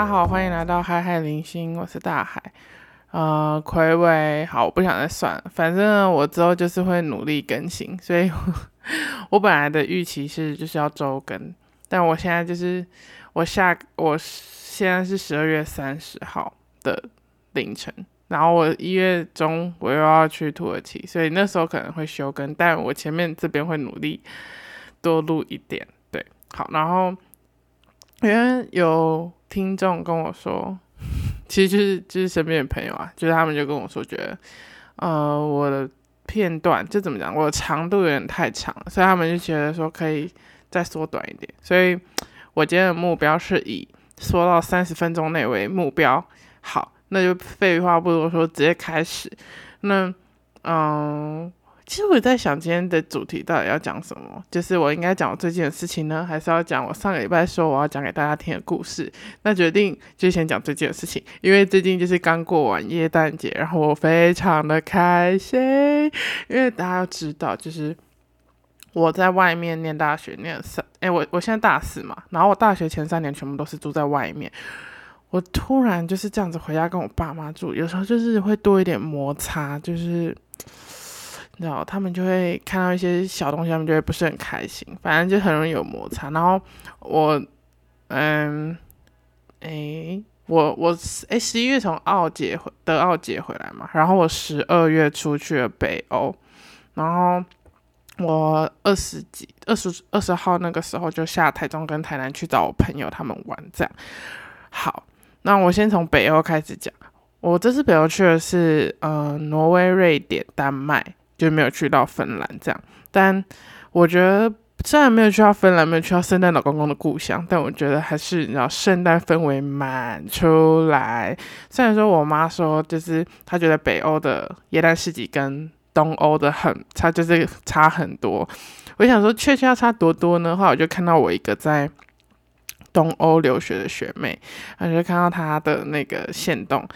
大家好，欢迎来到海海零星，我是大海。呃，魁伟，好，我不想再算了，反正我之后就是会努力更新，所以 我本来的预期是就是要周更，但我现在就是我下我现在是十二月三十号的凌晨，然后我一月中我又要去土耳其，所以那时候可能会休更，但我前面这边会努力多录一点，对，好，然后因为有听众跟我说。其实就是就是身边的朋友啊，就是他们就跟我说，觉得呃我的片段就怎么讲，我的长度有点太长了，所以他们就觉得说可以再缩短一点。所以我今天的目标是以缩到三十分钟内为目标。好，那就废话不多说，直接开始。那嗯。其实我在想今天的主题到底要讲什么，就是我应该讲我最近的事情呢，还是要讲我上个礼拜说我要讲给大家听的故事？那决定就先讲最近的事情，因为最近就是刚过完耶诞节，然后我非常的开心，因为大家要知道，就是我在外面念大学念三，哎，我我现在大四嘛，然后我大学前三年全部都是住在外面，我突然就是这样子回家跟我爸妈住，有时候就是会多一点摩擦，就是。然后他们就会看到一些小东西，他们就会不是很开心，反正就很容易有摩擦。然后我，嗯，诶，我我诶，十一月从奥捷回德奥捷回来嘛，然后我十二月出去了北欧，然后我二十几二十二十号那个时候就下台中跟台南去找我朋友他们玩，这样。好，那我先从北欧开始讲，我这次北欧去的是呃挪威、瑞典、丹麦。就没有去到芬兰这样，但我觉得虽然没有去到芬兰，没有去到圣诞老公公的故乡，但我觉得还是你知道圣诞氛围满出来。虽然说我妈说，就是她觉得北欧的耶诞市集跟东欧的很差，就是差很多。我想说，确切要差多多呢？后来我就看到我一个在东欧留学的学妹，然后就看到她的那个线动，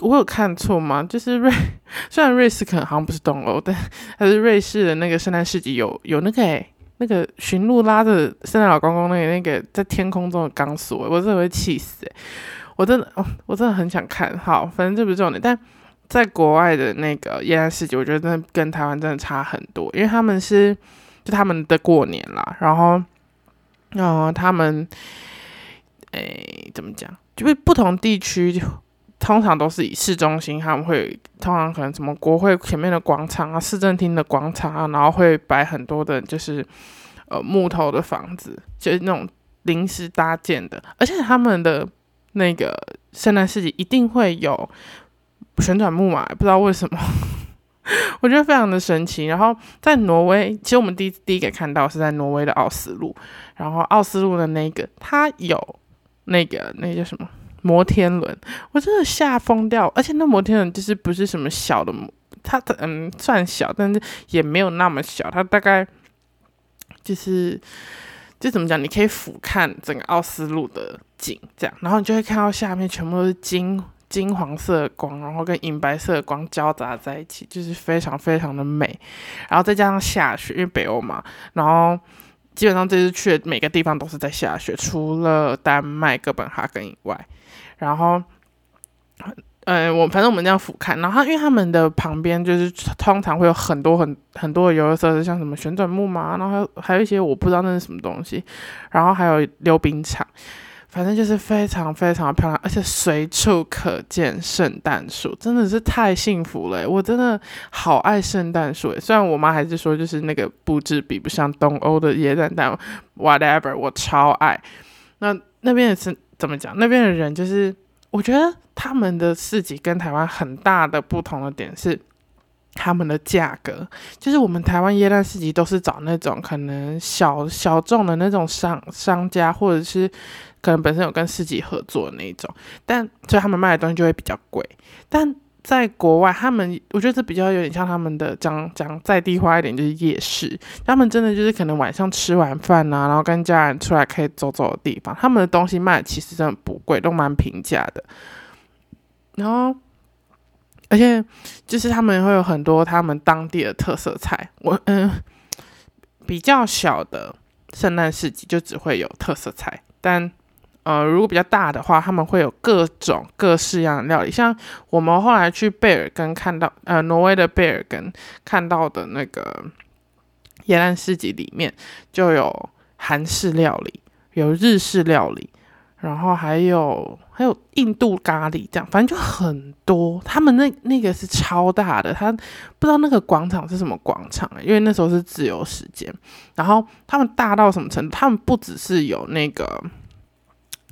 我有看错吗？就是瑞，虽然瑞士可能好像不是东欧，但还是瑞士的那个圣诞市集有有那个诶，那个驯鹿拉着圣诞老公公那个那个在天空中的钢索，我真的会气死诶，我真的，我真的很想看。好，反正这不是重点，但在国外的那个耶诞市集，我觉得真的跟台湾真的差很多，因为他们是就他们的过年啦，然后，嗯，他们，诶，怎么讲？就是不同地区。通常都是以市中心，他们会通常可能什么国会前面的广场啊、市政厅的广场啊，然后会摆很多的，就是呃木头的房子，就是那种临时搭建的。而且他们的那个圣诞市集一定会有旋转木马，不知道为什么，我觉得非常的神奇。然后在挪威，其实我们第一第一个看到是在挪威的奥斯陆，然后奥斯陆的那个它有那个那叫什么？摩天轮，我真的吓疯掉！而且那摩天轮就是不是什么小的，它的嗯算小，但是也没有那么小，它大概就是就怎么讲，你可以俯瞰整个奥斯陆的景，这样，然后你就会看到下面全部都是金金黄色的光，然后跟银白色的光交杂在一起，就是非常非常的美。然后再加上下雪，因为北欧嘛，然后基本上这次去的每个地方都是在下雪，除了丹麦哥本哈根以外。然后，嗯，我反正我们这样俯瞰，然后因为他们的旁边就是通常会有很多很很多的游乐设施，像什么旋转木马，然后还有一些我不知道那是什么东西，然后还有溜冰场，反正就是非常非常漂亮，而且随处可见圣诞树，真的是太幸福了。我真的好爱圣诞树，虽然我妈还是说就是那个布置比不上东欧的耶诞，但 whatever，我超爱。那那边也是。怎么讲？那边的人就是，我觉得他们的市集跟台湾很大的不同的点是，他们的价格。就是我们台湾耶诞市集都是找那种可能小小众的那种商商家，或者是可能本身有跟市集合作的那种，但所以他们卖的东西就会比较贵。但在国外，他们我觉得这比较有点像他们的讲讲在地化一点，就是夜市。他们真的就是可能晚上吃完饭啊，然后跟家人出来可以走走的地方。他们的东西卖其实真的不贵，都蛮平价的。然后，而且就是他们会有很多他们当地的特色菜。我嗯，比较小的圣诞市集就只会有特色菜，但呃，如果比较大的话，他们会有各种各式样的料理。像我们后来去贝尔根看到，呃，挪威的贝尔根看到的那个耶诞市集里面，就有韩式料理，有日式料理，然后还有还有印度咖喱，这样反正就很多。他们那那个是超大的，他不知道那个广场是什么广场，因为那时候是自由时间。然后他们大到什么程度？他们不只是有那个。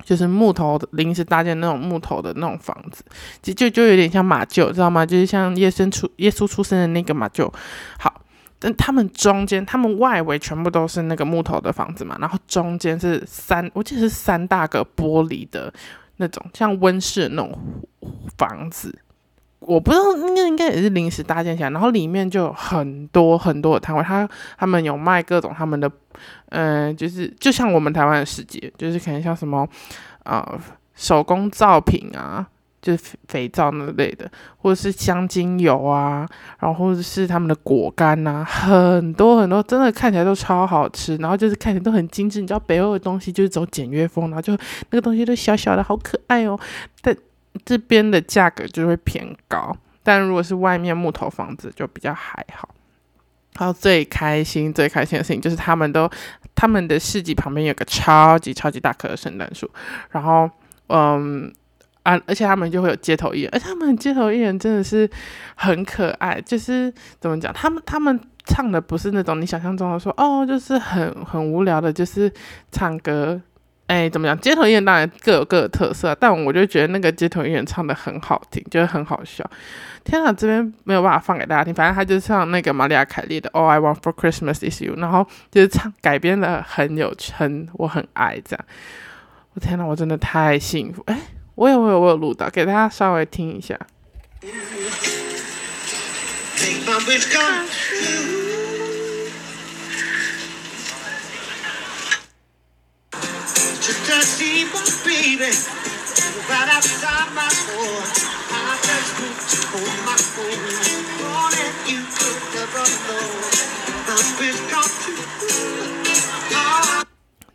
就是木头的临时搭建那种木头的那种房子，就就就有点像马厩，知道吗？就是像耶稣出耶稣出生的那个马厩。好，但他们中间，他们外围全部都是那个木头的房子嘛，然后中间是三，我记得是三大个玻璃的那种像温室那种房子。我不知道，应该应该也是临时搭建起来，然后里面就有很多很多的摊位，他他们有卖各种他们的，嗯，就是就像我们台湾的世界，就是可能像什么，呃，手工皂品啊，就是肥皂那类的，或者是香精油啊，然后或者是他们的果干呐，很多很多，真的看起来都超好吃，然后就是看起来都很精致。你知道北欧的东西就是走简约风，然后就那个东西都小小的，好可爱哦，但。这边的价格就会偏高，但如果是外面木头房子就比较还好。然后最开心、最开心的事情就是他们都他们的市集旁边有个超级超级大棵的圣诞树，然后嗯啊，而且他们就会有街头艺人，而且他们街头艺人真的是很可爱，就是怎么讲，他们他们唱的不是那种你想象中的说哦，就是很很无聊的，就是唱歌。哎，怎么讲？街头艺人当然各有各的特色，但我就觉得那个街头艺人唱的很好听，就是很好笑。天哪，这边没有办法放给大家听，反正他就唱那个玛丽亚凯莉的《All I Want for Christmas Is You》，然后就是唱改编的很有很我很爱这样。我天哪，我真的太幸福！哎，我有我有我有录到，给大家稍微听一下。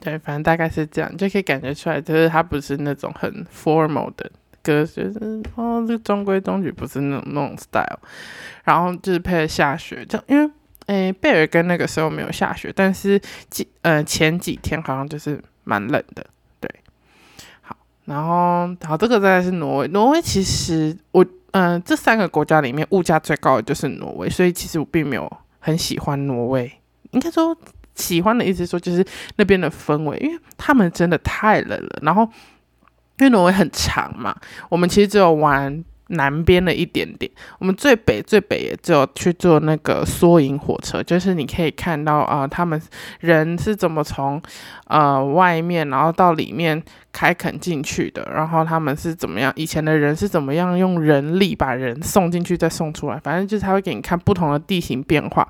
对，反正大概是这样，就可以感觉出来，就是它不是那种很 formal 的歌，就是哦，这中规中矩，不是那种那种 style。然后就是配下雪，就因为诶，贝尔根那个时候没有下雪，但是几呃前几天好像就是蛮冷的。对，好然后，好，这个再是挪威。挪威其实我，嗯，这三个国家里面物价最高的就是挪威，所以其实我并没有很喜欢挪威。应该说喜欢的意思说就是那边的氛围，因为他们真的太冷了。然后，因为挪威很长嘛，我们其实只有玩。南边的一点点，我们最北最北也只有去坐那个缩影火车，就是你可以看到啊，他们人是怎么从呃外面然后到里面开垦进去的，然后他们是怎么样，以前的人是怎么样用人力把人送进去再送出来，反正就是他会给你看不同的地形变化。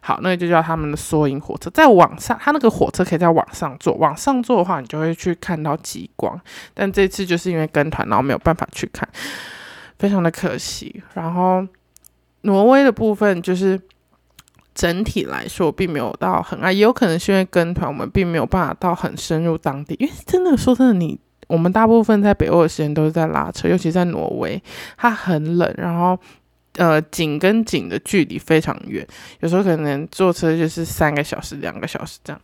好，那个就叫他们的缩影火车，在网上，它那个火车可以在网上坐，往上坐的话，你就会去看到极光，但这次就是因为跟团，然后没有办法去看。非常的可惜，然后挪威的部分就是整体来说并没有到很爱，也有可能是因为跟团，我们并没有办法到很深入当地。因为真的说真的，你我们大部分在北欧的时间都是在拉车，尤其在挪威，它很冷，然后呃景跟景的距离非常远，有时候可能坐车就是三个小时、两个小时这样。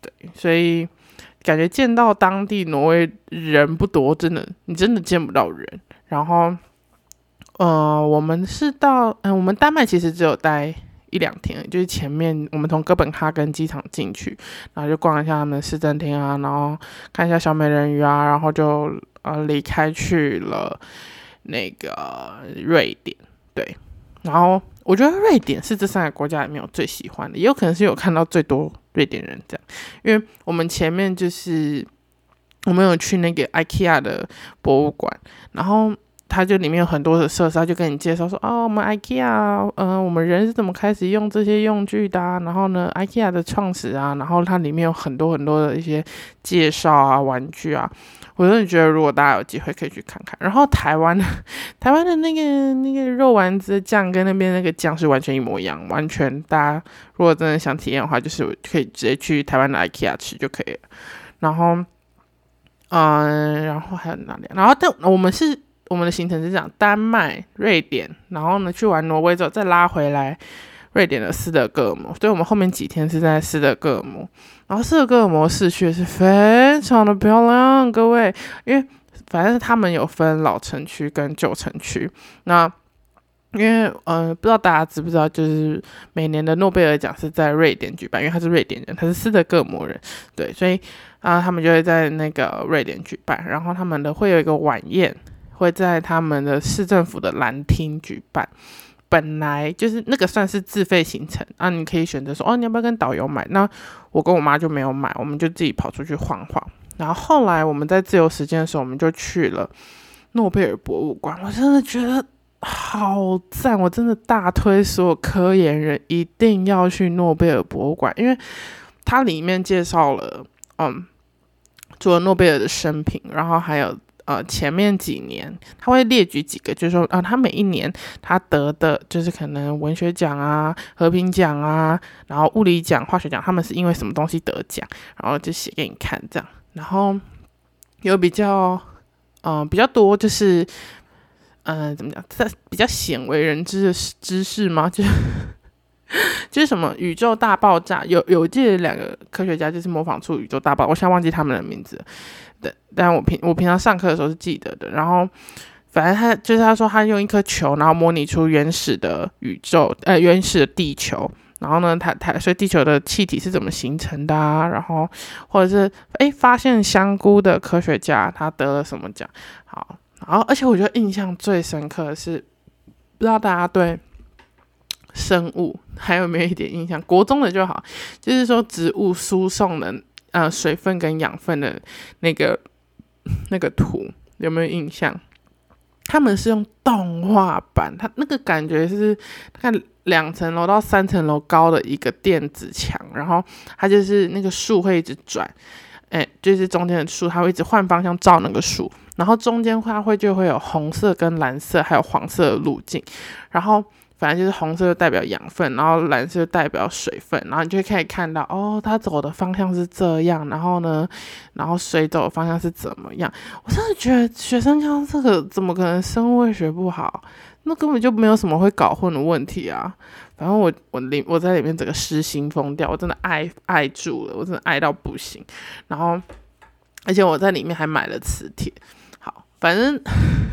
对，所以感觉见到当地挪威人不多，真的你真的见不到人。然后，呃，我们是到，嗯，我们丹麦其实只有待一两天，就是前面我们从哥本哈根机场进去，然后就逛一下他们市政厅啊，然后看一下小美人鱼啊，然后就呃离开去了那个瑞典，对，然后我觉得瑞典是这三个国家里面我最喜欢的，也有可能是有看到最多瑞典人这样，因为我们前面就是。我们有去那个 IKEA 的博物馆，然后它就里面有很多的设施，就跟你介绍说，哦，我们 IKEA，嗯，我们人是怎么开始用这些用具的？然后呢，IKEA 的创始啊，然后它里面有很多很多的一些介绍啊，玩具啊，我真的觉得如果大家有机会可以去看看。然后台湾 台湾的那个那个肉丸子酱跟那边那个酱是完全一模一样，完全大家如果真的想体验的话，就是可以直接去台湾的 IKEA 吃就可以了。然后。嗯，然后还有哪里？然后但我们是我们的行程是这样：丹麦、瑞典，然后呢去完挪威之后再拉回来瑞典的斯德哥尔摩。所以我们后面几天是在斯德哥尔摩。然后斯德哥尔摩市区是非常的漂亮，各位，因为反正他们有分老城区跟旧城区。那因为呃，不知道大家知不知道，就是每年的诺贝尔奖是在瑞典举办，因为他是瑞典人，他是斯德哥尔摩人，对，所以啊，他们就会在那个瑞典举办。然后他们的会有一个晚宴，会在他们的市政府的蓝厅举办。本来就是那个算是自费行程啊，你可以选择说哦，你要不要跟导游买？那我跟我妈就没有买，我们就自己跑出去晃晃。然后后来我们在自由时间的时候，我们就去了诺贝尔博物馆。我真的觉得好赞，我真的大推所有科研人一定要去诺贝尔博物馆，因为它里面介绍了嗯，除了诺贝尔的生平，然后还有。呃，前面几年他会列举几个，就是说啊，他每一年他得的就是可能文学奖啊、和平奖啊，然后物理奖、化学奖，他们是因为什么东西得奖，然后就写给你看这样。然后有比较，嗯，比较多就是，嗯，怎么讲，在比较鲜为人知的知识吗？就就是什么宇宙大爆炸，有有记得两个科学家就是模仿出宇宙大爆，我现在忘记他们的名字。的，但我平我平常上课的时候是记得的。然后，反正他就是他说他用一颗球，然后模拟出原始的宇宙，呃，原始的地球。然后呢，他他所以地球的气体是怎么形成的啊？然后或者是哎，发现香菇的科学家他得了什么奖？好，然后而且我觉得印象最深刻的是，不知道大家对生物还有没有一点印象？国中的就好，就是说植物输送的。呃，水分跟养分的那个那个图有没有印象？他们是用动画版，它那个感觉是看两层楼到三层楼高的一个电子墙，然后它就是那个树会一直转，哎，就是中间的树，它会一直换方向照那个树，然后中间它会就会有红色跟蓝色还有黄色的路径，然后。反正就是红色就代表养分，然后蓝色就代表水分，然后你就可以看到哦，它走的方向是这样，然后呢，然后水走的方向是怎么样？我真的觉得学生教这个怎么可能生物学不好？那根本就没有什么会搞混的问题啊！反正我我里我在里面整个失心疯掉，我真的爱爱住了，我真的爱到不行。然后而且我在里面还买了磁铁，好，反正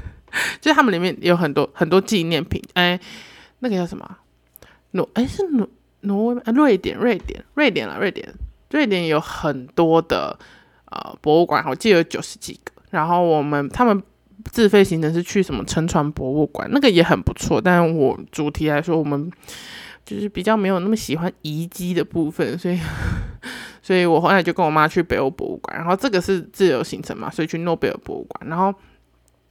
就他们里面有很多很多纪念品，哎。那个叫什么？挪哎是挪挪威啊？瑞典瑞典瑞典了瑞典瑞典有很多的呃博物馆，我记得有九十几个。然后我们他们自费行程是去什么沉船博物馆，那个也很不错。但我主题来说，我们就是比较没有那么喜欢遗迹的部分，所以 所以我后来就跟我妈去北欧博物馆。然后这个是自由行程嘛，所以去诺贝尔博物馆。然后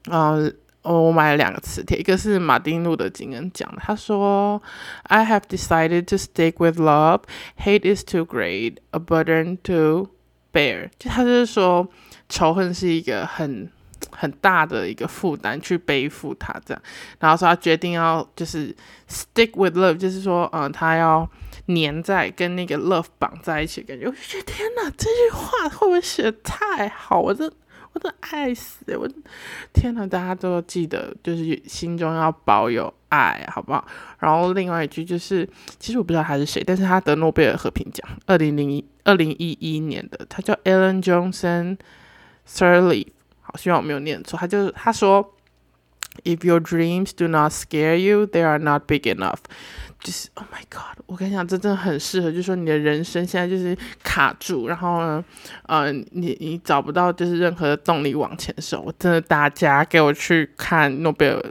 呃。哦，我买了两个磁铁，一个是马丁路德金恩讲的，他说：“I have decided to stick with love. Hate is too great a burden to bear。”就他就是说，仇恨是一个很很大的一个负担，去背负它这样。然后说他决定要就是 stick with love，就是说，嗯，他要粘在跟那个 love 绑在一起，感觉我就觉得天哪，这句话会不会写的太好？我这。我的爱死我天哪！大家都记得，就是心中要保有爱，好不好？然后另外一句就是，其实我不知道他是谁，但是他得诺贝尔和平奖，二零零一二零一一年的，他叫 Alan Johnson Sirleaf，好，希望我没有念错。他就他说，If your dreams do not scare you, they are not big enough。就是 Oh my God！我跟你讲，这真的很适合。就是说，你的人生现在就是卡住，然后呢，呃，你你找不到就是任何的动力往前走。我真的，大家给我去看诺贝尔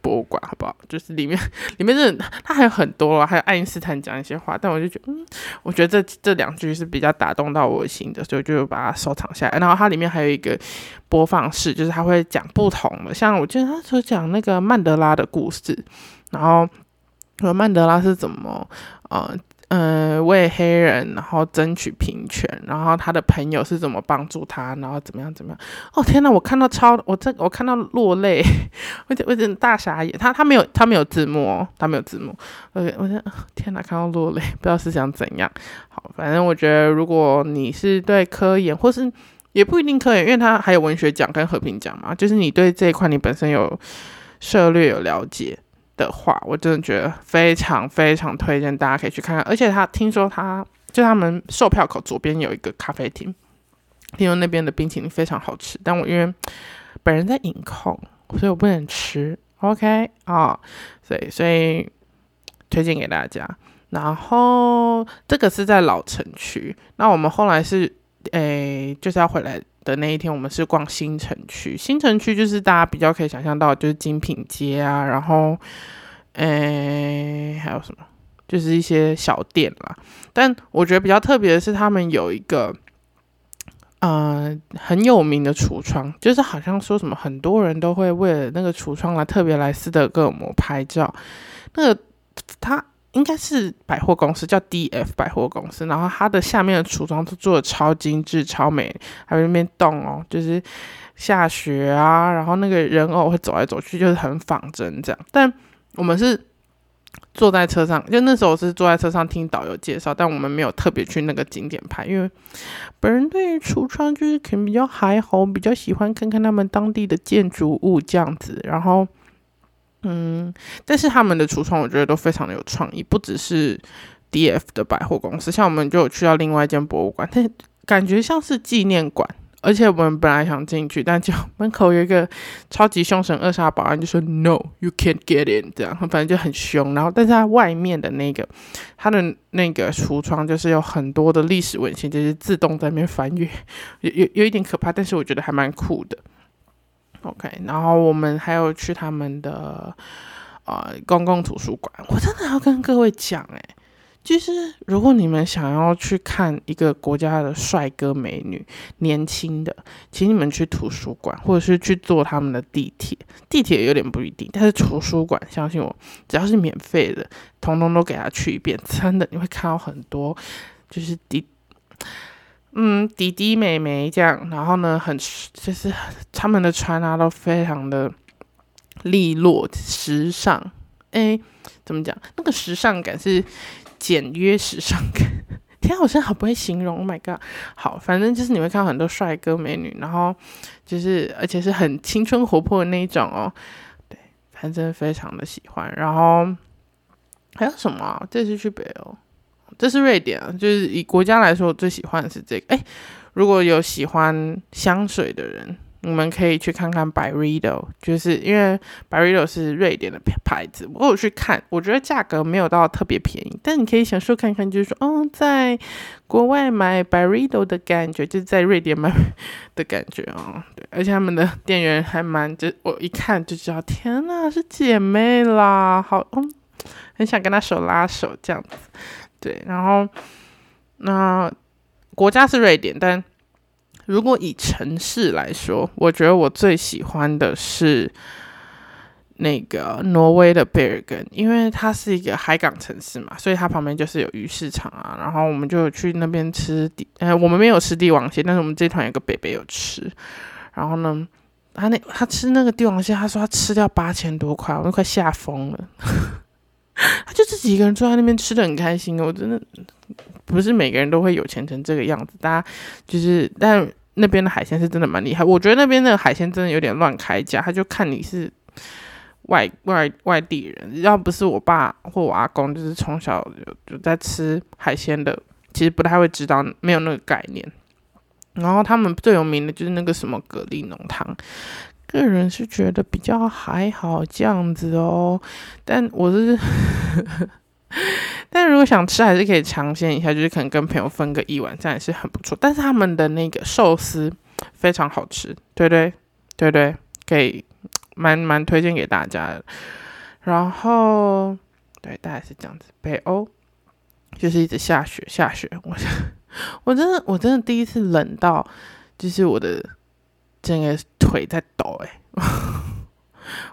博物馆好不好？就是里面 里面这，它还有很多，还有爱因斯坦讲一些话。但我就觉得，嗯，我觉得这这两句是比较打动到我心的，所以就把它收藏下来。然后它里面还有一个播放室，就是他会讲不同的，像我记得他说讲那个曼德拉的故事，然后。说曼德拉是怎么，呃，嗯，为黑人然后争取平权，然后他的朋友是怎么帮助他，然后怎么样怎么样？哦天哪，我看到超，我这我看到落泪，我我真大傻眼。他他没有他没有字幕哦，他没有字幕。OK，我天天哪，看到落泪，不知道是想怎样。好，反正我觉得如果你是对科研或是也不一定可以，因为他还有文学奖跟和平奖嘛。就是你对这一块你本身有涉略有了解的话，我真的觉得非常非常推荐大家可以去看看。而且他听说他就他们售票口左边有一个咖啡厅，听说那边的冰淇淋非常好吃。但我因为本人在饮控，所以我不能吃。OK 啊，所以所以推荐给大家。然后这个是在老城区，那我们后来是。诶，就是要回来的那一天，我们是逛新城区。新城区就是大家比较可以想象到，就是精品街啊，然后，诶，还有什么？就是一些小店啦。但我觉得比较特别的是，他们有一个，呃，很有名的橱窗，就是好像说什么很多人都会为了那个橱窗来特别来斯德哥尔摩拍照。那个他。应该是百货公司，叫 D.F 百货公司。然后它的下面的橱窗都做的超精致、超美，还有那边洞哦，就是下雪啊，然后那个人偶会走来走去，就是很仿真这样。但我们是坐在车上，就那时候是坐在车上听导游介绍，但我们没有特别去那个景点拍，因为本人对于橱窗就是可能比较还好，比较喜欢看看他们当地的建筑物这样子，然后。嗯，但是他们的橱窗我觉得都非常的有创意，不只是 D F 的百货公司，像我们就有去到另外一间博物馆，但感觉像是纪念馆，而且我们本来想进去，但就门口有一个超级凶神恶煞保安就说 No, you can't get in，这样反正就很凶。然后，但是它外面的那个它的那个橱窗就是有很多的历史文献，就是自动在那边翻阅，有有有一点可怕，但是我觉得还蛮酷的。OK，然后我们还有去他们的呃公共图书馆。我真的要跟各位讲，哎，就是如果你们想要去看一个国家的帅哥美女，年轻的，请你们去图书馆，或者是去坐他们的地铁。地铁有点不一定，但是图书馆，相信我，只要是免费的，通通都给他去一遍，真的你会看到很多，就是地。嗯，弟弟妹妹这样，然后呢，很就是他们的穿啊都非常的利落时尚。哎，怎么讲？那个时尚感是简约时尚感。天啊，我真的好不会形容。Oh my god！好，反正就是你会看到很多帅哥美女，然后就是而且是很青春活泼的那一种哦。对，反正非常的喜欢。然后还有什么？这次去北欧。这是瑞典啊，就是以国家来说，我最喜欢的是这个。哎，如果有喜欢香水的人，你们可以去看看 Byredo，就是因为 Byredo 是瑞典的牌子。我有去看，我觉得价格没有到特别便宜，但你可以享受看看，就是说，哦，在国外买 Byredo 的感觉，就是在瑞典买的感觉哦。对，而且他们的店员还蛮，就我一看就知道，天呐，是姐妹啦，好，嗯，很想跟她手拉手这样子。对，然后那国家是瑞典，但如果以城市来说，我觉得我最喜欢的是那个挪威的贝尔根，因为它是一个海港城市嘛，所以它旁边就是有鱼市场啊。然后我们就去那边吃帝，呃，我们没有吃帝王蟹，但是我们这团有个北北有吃。然后呢，他那他吃那个帝王蟹，他说他吃掉八千多块，我都快吓疯了。他就自己一个人坐在那边吃的很开心，我真的不是每个人都会有钱成这个样子。大家就是，但那边的海鲜是真的蛮厉害。我觉得那边的海鲜真的有点乱开价，他就看你是外外外地人，要不是我爸或我阿公，就是从小就在吃海鲜的，其实不太会知道，没有那个概念。然后他们最有名的就是那个什么蛤蜊浓汤。个人是觉得比较还好这样子哦，但我是，但如果想吃还是可以尝鲜一下，就是可能跟朋友分个一碗，这样也是很不错。但是他们的那个寿司非常好吃，对对对对，可以蛮蛮推荐给大家的。然后对，大概是这样子。北欧就是一直下雪下雪，我 我真的我真的第一次冷到，就是我的。整个腿在抖哎，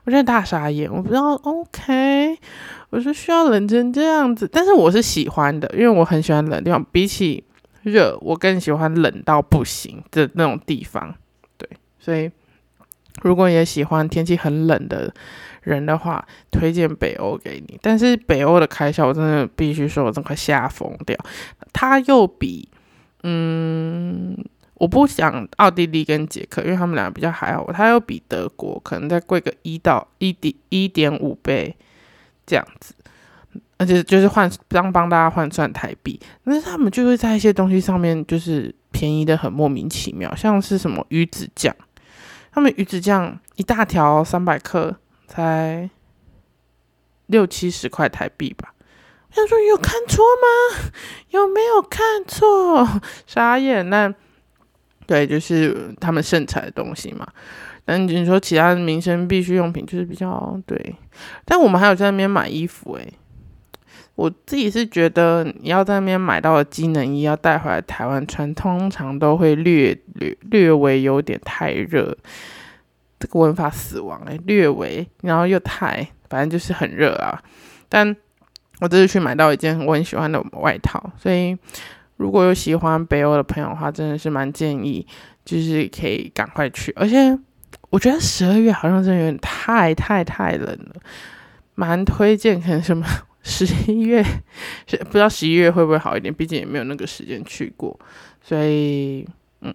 我真的大傻眼，我不知道。OK，我是需要冷成这样子，但是我是喜欢的，因为我很喜欢冷地方。比起热，我更喜欢冷到不行的那种地方。对，所以如果也喜欢天气很冷的人的话，推荐北欧给你。但是北欧的开销，我真的必须说，我真快吓疯掉。它又比嗯。我不想奥地利跟捷克，因为他们两个比较还好，它又比德国可能再贵个一到一点一点五倍这样子，而且就是换帮帮大家换算台币，但是他们就会在一些东西上面就是便宜的很莫名其妙，像是什么鱼子酱，他们鱼子酱一大条三百克才六七十块台币吧。他说有看错吗？有没有看错？傻眼！那对，就是他们盛产的东西嘛。但你说其他的民生必需用品，就是比较对。但我们还有在那边买衣服，诶，我自己是觉得你要在那边买到的机能衣，要带回来台湾穿，通常都会略略略微有点太热。这个文法死亡诶，略微，然后又太，反正就是很热啊。但我这次去买到一件我很喜欢的外套，所以如果有喜欢北欧的朋友的话，真的是蛮建议，就是可以赶快去。而且我觉得十二月好像真的有点太太太冷了，蛮推荐可能什么十一月，不知道十一月会不会好一点，毕竟也没有那个时间去过。所以，嗯，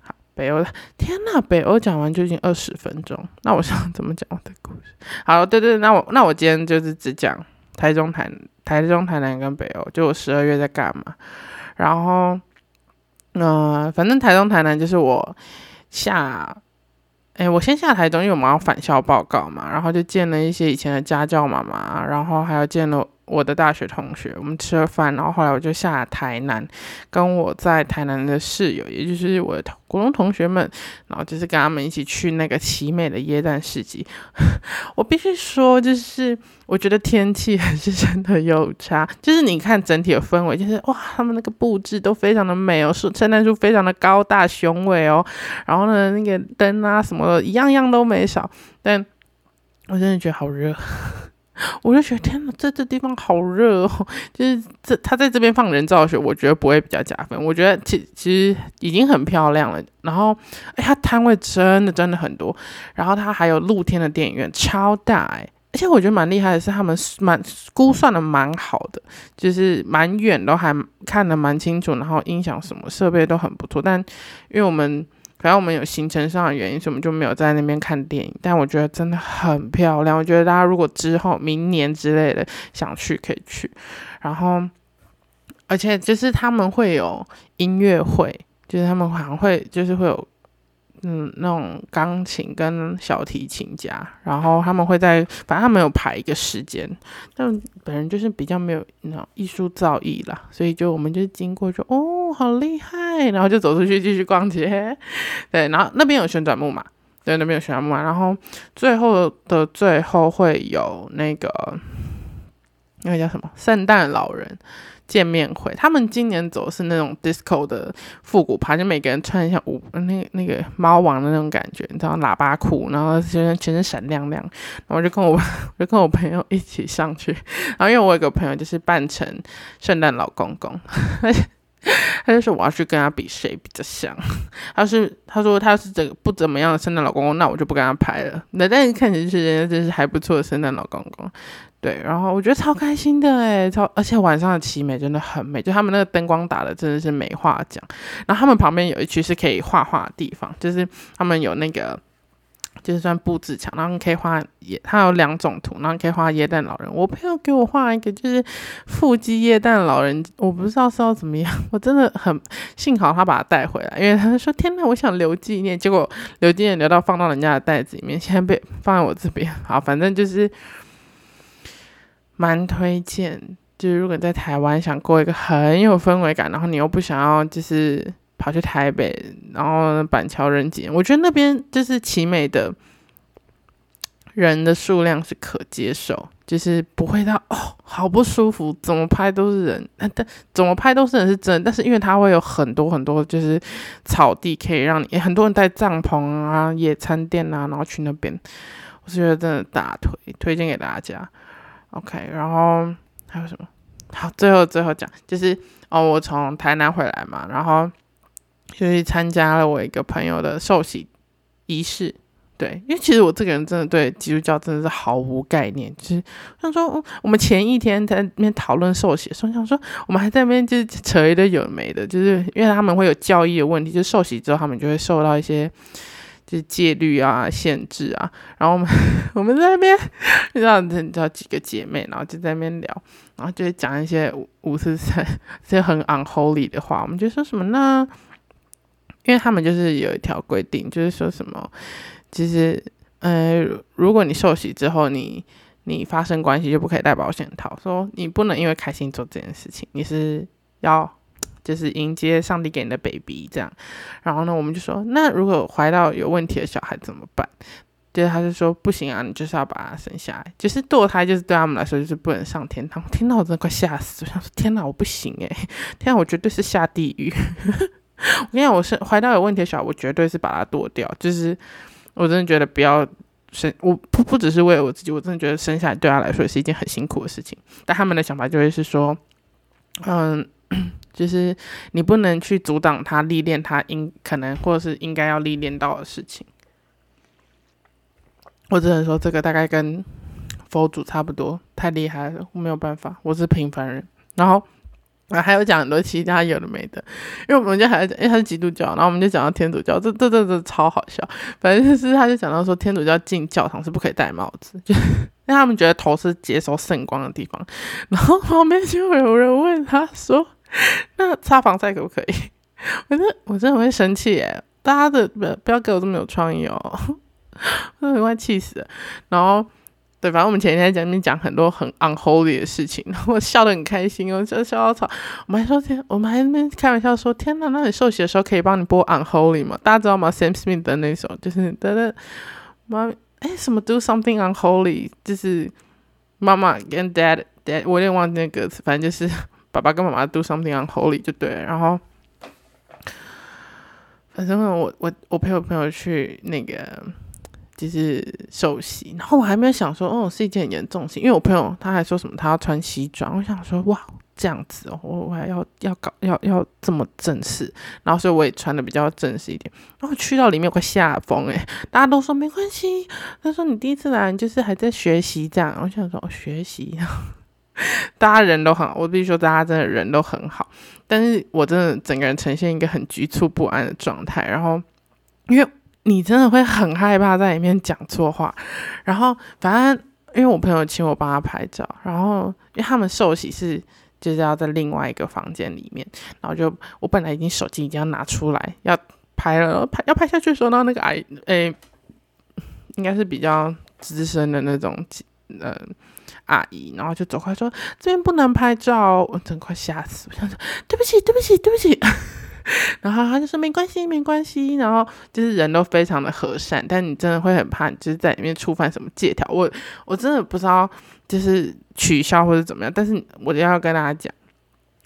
好，北欧的天呐，北欧讲完就已经二十分钟，那我想怎么讲我的故事？好，对对，那我那我今天就是只讲。台中、台台中、台南跟北欧，就我十二月在干嘛？然后，嗯，反正台中、台南就是我下，哎，我先下台中，因为我们要返校报告嘛，然后就见了一些以前的家教妈妈，然后还有见了。我的大学同学，我们吃了饭，然后后来我就下台南，跟我在台南的室友，也就是我的国中同学们，然后就是跟他们一起去那个奇美的椰蛋市集。我必须说，就是我觉得天气还是真的有差，就是你看整体的氛围，就是哇，他们那个布置都非常的美哦，树圣诞树非常的高大雄伟哦，然后呢，那个灯啊什么的，一样样都没少，但我真的觉得好热。我就觉得天哪，这这地方好热哦！就是这他在这边放人造雪，我觉得不会比较加分。我觉得其其实已经很漂亮了。然后，哎，它摊位真的真的很多。然后它还有露天的电影院，超大哎！而且我觉得蛮厉害的是，他们蛮估算的蛮好的，就是蛮远都还看得蛮清楚。然后音响什么设备都很不错。但因为我们反正我们有行程上的原因，所以我们就没有在那边看电影。但我觉得真的很漂亮。我觉得大家如果之后明年之类的想去，可以去。然后，而且就是他们会有音乐会，就是他们好像会就是会有。嗯，那种钢琴跟小提琴家，然后他们会在，反正他们有排一个时间，但本人就是比较没有那种艺术造诣啦，所以就我们就经过就哦，好厉害，然后就走出去继续逛街，对，然后那边有旋转木马，对，那边有旋转木马，然后最后的最后会有那个那个叫什么圣诞老人。见面会，他们今年走的是那种 disco 的复古趴，就每个人穿像舞那那个猫王的那种感觉，你知道喇叭裤，然后全身全身闪亮亮，然后就跟 我就跟我朋友一起上去，然后因为我有个朋友就是扮成圣诞老公公，他就说我要去跟他比谁比较像，他是他说他是这个不怎么样的圣诞老公公，那我就不跟他拍了，那但是看起来是人家真是还不错的圣诞老公公。对，然后我觉得超开心的诶，超而且晚上的奇美真的很美，就他们那个灯光打的真的是没话讲。然后他们旁边有一区是可以画画的地方，就是他们有那个就是算布置墙，然后可以画耶，它有两种图，然后可以画椰蛋老人。我朋友给我画一个就是腹肌椰蛋老人，我不知道是要怎么样，我真的很幸好他把它带回来，因为他说天呐，我想留纪念，结果留纪念留到放到人家的袋子里面，现在被放在我这边。好，反正就是。蛮推荐，就是如果在台湾想过一个很有氛围感，然后你又不想要就是跑去台北，然后板桥人挤，我觉得那边就是奇美的人的数量是可接受，就是不会到哦好不舒服，怎么拍都是人，但怎么拍都是人是真的，但是因为它会有很多很多就是草地可以让你，很多人带帐篷啊、野餐垫啊，然后去那边，我是觉得真的大推推荐给大家。OK，然后还有什么？好，最后最后讲，就是哦，我从台南回来嘛，然后就去参加了我一个朋友的寿喜仪式。对，因为其实我这个人真的对基督教真的是毫无概念，就是像说我们前一天在那边讨论受洗，所以想说我们还在那边就是扯一堆有的没的，就是因为他们会有教义的问题，就是受洗之后他们就会受到一些就是戒律啊限制啊，然后我们 我们在那边你知道你知道几个姐妹，然后就在那边聊，然后就讲一些五四三这些很 unholy 的话，我们就说什么呢？因为他们就是有一条规定，就是说什么。其实，呃，如果你受洗之后，你你发生关系就不可以戴保险套。说你不能因为开心做这件事情，你是要就是迎接上帝给你的 baby 这样。然后呢，我们就说，那如果怀到有问题的小孩怎么办？就是他就说不行啊，你就是要把他生下来。就是堕胎，就是对他们来说就是不能上天堂。听到我真的快吓死，我想说天哪，我不行诶，天哪，我绝对是下地狱。我跟你讲，我生怀到有问题的小孩，我绝对是把它剁掉，就是。我真的觉得不要生，我不不只是为了我自己，我真的觉得生下来对他来说也是一件很辛苦的事情。但他们的想法就会是说，嗯，就是你不能去阻挡他历练他应可能或者是应该要历练到的事情。我只能说这个大概跟佛祖差不多，太厉害了，没有办法，我是平凡人。然后。啊，还有讲很多其他有的没的，因为我们就还在讲，因为他是基督教，然后我们就讲到天主教，这这这这超好笑。反正就是他就讲到说，天主教进教堂是不可以戴帽子，就因为他们觉得头是接收圣光的地方。然后旁边就有人问他说：“ 那擦防晒可不可以？” 我真我真的会生气耶！大家的不不要给我这么有创意哦，我很快气死。然后。对，反正我们前一天在讲面讲很多很 unholy 的事情，然后我笑得很开心，我笑笑到吵。我们还说天，我们还那边开玩笑说天哪，那你受洗的时候可以帮你播 unholy 吗？大家知道吗？Sam Smith 的那首就是的的妈哎什么 do something unholy，就是妈妈跟 dad dad，我有点忘记那歌词，反正就是爸爸跟妈妈 do something unholy 就对。然后反正我我我陪我朋友去那个。就是受洗，然后我还没有想说，哦，是一件很严重性，因为我朋友他还说什么他要穿西装，我想说哇，这样子哦，我我还要要搞要要这么正式，然后所以我也穿的比较正式一点，然后去到里面有个下风诶，大家都说没关系，他说你第一次来就是还在学习这样，我想说哦学习，大家人都很好，我必须说大家真的人都很好，但是我真的整个人呈现一个很局促不安的状态，然后因为。你真的会很害怕在里面讲错话，然后反正因为我朋友请我帮他拍照，然后因为他们寿喜是就是要在另外一个房间里面，然后就我本来已经手机已经要拿出来要拍了，拍要拍下去的时候，然后那个矮诶，应该是比较资深的那种呃阿姨，然后就走过来说这边不能拍照，我真快吓死，我想说对不起对不起对不起。然后他就说没关系，没关系。然后就是人都非常的和善，但你真的会很怕，就是在里面触犯什么戒条。我我真的不知道，就是取消或者怎么样。但是我就要跟大家讲，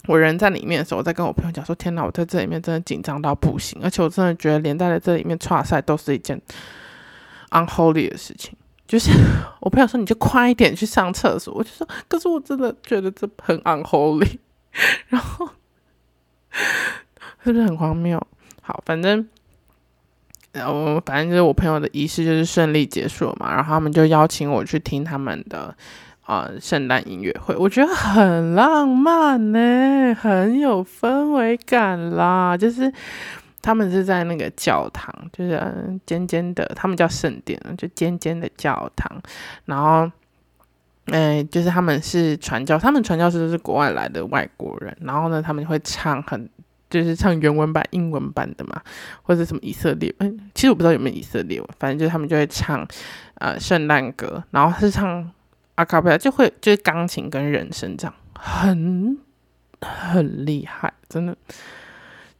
我人在里面的时候，我在跟我朋友讲说：天哪，我在这里面真的紧张到不行，而且我真的觉得连在了这里面跨赛都是一件 unholy 的事情。就是我朋友说你就快一点去上厕所，我就说可是我真的觉得这很 unholy。然后。是不是很荒谬？好，反正，我反正就是我朋友的仪式就是顺利结束了嘛，然后他们就邀请我去听他们的啊圣诞音乐会，我觉得很浪漫呢，很有氛围感啦。就是他们是在那个教堂，就是尖尖的，他们叫圣殿，就尖尖的教堂。然后，嗯，就是他们是传教，他们传教士都是国外来的外国人。然后呢，他们会唱很。就是唱原文版、英文版的嘛，或者什么以色列，嗯，其实我不知道有没有以色列，反正就是他们就会唱，呃，圣诞歌，然后是唱阿卡贝拉，就会就是钢琴跟人声这样，很很厉害，真的。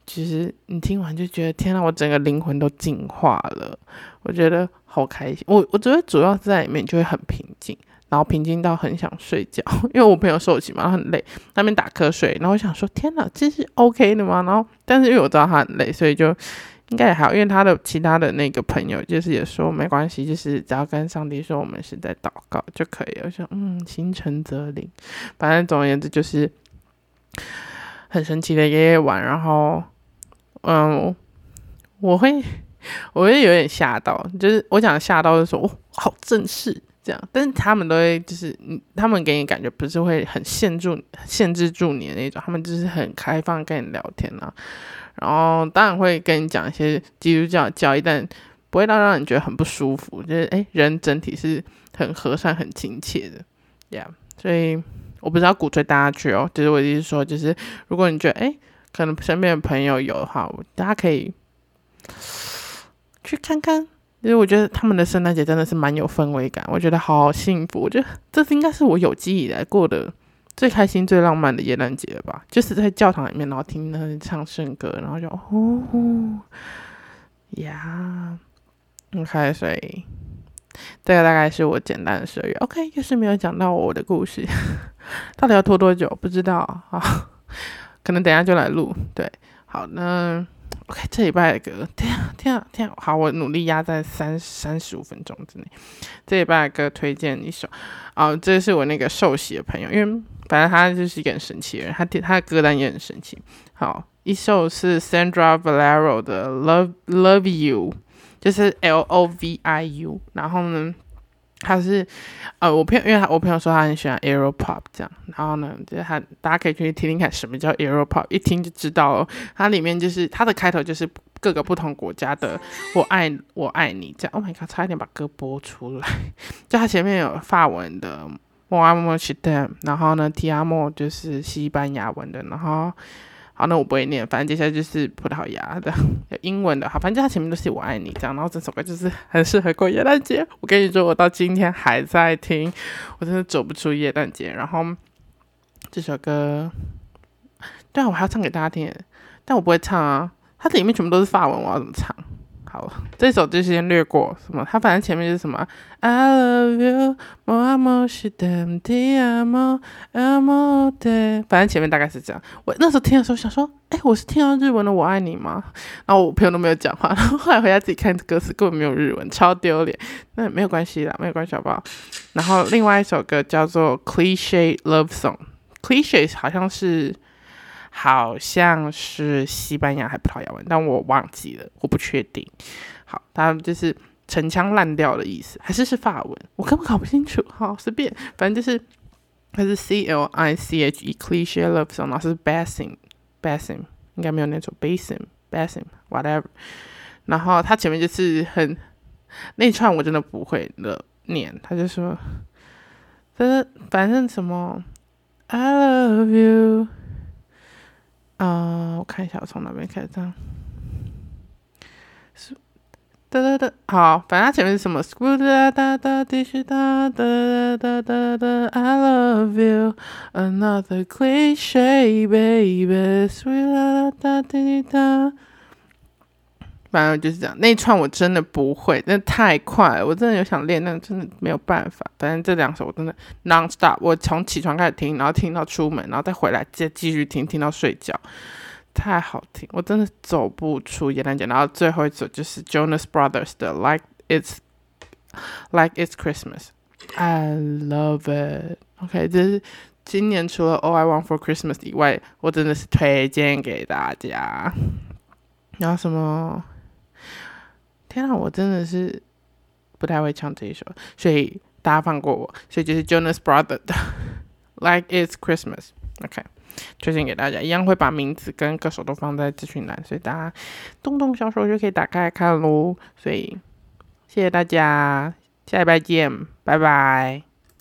其实你听完就觉得天呐，我整个灵魂都进化了，我觉得好开心。我我觉得主要在里面就会很平静。然后平静到很想睡觉，因为我朋友受洗嘛，很累，那边打瞌睡。然后我想说，天哪，这是 OK 的吗？然后，但是因为我知道他很累，所以就应该也还好。因为他的其他的那个朋友就是也说没关系，就是只要跟上帝说我们是在祷告就可以了。我说，嗯，心诚则灵。反正总而言之就是很神奇的夜夜晚。然后，嗯，我会。我会有点吓到，就是我讲吓到的时候，哦，好正式这样，但是他们都会就是嗯，他们给你感觉不是会很限住、限制住你的那种，他们就是很开放跟你聊天啊，然后当然会跟你讲一些基督教教义，但不会让让你觉得很不舒服，就是诶，人整体是很和善、很亲切的，Yeah，所以我不知道鼓吹大家去哦，就是我的意思说，就是如果你觉得诶，可能身边的朋友有的话，大家可以去看看。因为我觉得他们的圣诞节真的是蛮有氛围感，我觉得好幸福。我觉得这是应该是我有记忆以来过的最开心、最浪漫的耶诞节吧？就是在教堂里面，然后听那唱圣歌，然后就哦呀。OK，所以这个大概是我简单的十二月。OK，又是没有讲到我的故事，到底要拖多久？不知道啊，可能等下就来录。对，好，那 OK，这礼拜的歌，天啊天啊天啊！好，我努力压在三三十五分钟之内。这礼拜的歌推荐一首啊，这是我那个受喜的朋友，因为反正他就是一个很神奇的人，他他的歌单也很神奇。好，一首是 Sandra Valero 的 Love Love You。就是 L O V I U，然后呢，他是呃，我朋友，因为他我朋友说他很喜欢 Aero Pop 这样，然后呢，就是他大家可以去听听看什么叫 Aero Pop，一听就知道了。它里面就是它的开头就是各个不同国家的我爱我爱你这样。Oh my god，差一点把歌播出来。就它前面有法文的 Mo amo c h t e 然后呢 Ti amo 就是西班牙文的，然后。好，那我不会念，反正接下来就是葡萄牙的，英文的。好，反正它前面都是我爱你这样，然后这首歌就是很适合过元旦节。我跟你说，我到今天还在听，我真的走不出元旦节。然后这首歌，对啊，我还要唱给大家听，但我不会唱啊，它里面全部都是法文，我要怎么唱？好，这首就先略过。什么？它反正前面是什么？I love you, more more she damn dear more more day。反正前面大概是这样。我那时候听的时候想说，哎，我是听到日文的“我爱你”吗？然后我朋友都没有讲话，然后后来回家自己看歌词，根本没有日文，超丢脸。那没有关系啦，没有关系，好不好？然后另外一首歌叫做《Cliche Love Song》，Cliche 好像是。好像是西班牙还葡萄牙文，但我忘记了，我不确定。好，它就是陈腔滥调的意思，还是是法文？我根本搞不清楚。好，随便，反正就是它是 C L I C H E cliche love song，然后是 bassing，bassing 应该没有那种 bassing，bassing whatever。然后它前面就是很那串我真的不会的念，他就说，反反正什么 I love you。啊，我看一下，我从哪边开始唱。是哒哒哒，好，反正它前面是什么？School 哒哒哒，滴滴哒哒哒哒哒，I love you，another cliche baby，哒哒滴滴哒。反正就是这样，那一串我真的不会，那太快了，我真的有想练，但真的没有办法。反正这两首我真的 non stop，我从起床开始听，然后听到出门，然后再回来再继续听，听到睡觉，太好听，我真的走不出耶诞节。然后最后一首就是 Jonas Brothers 的 Like It's Like It's Christmas，I love it。OK，这是今年除了 All I Want for Christmas 以外，我真的是推荐给大家。然后什么？天啊，我真的是不太会唱这一首，所以大家放过我。所以就是 Jonas Brothers 的 Like It's Christmas，OK，推荐给大家，一样会把名字跟歌手都放在资讯栏，所以大家动动小手就可以打开看喽。所以谢谢大家，下礼拜见，拜拜。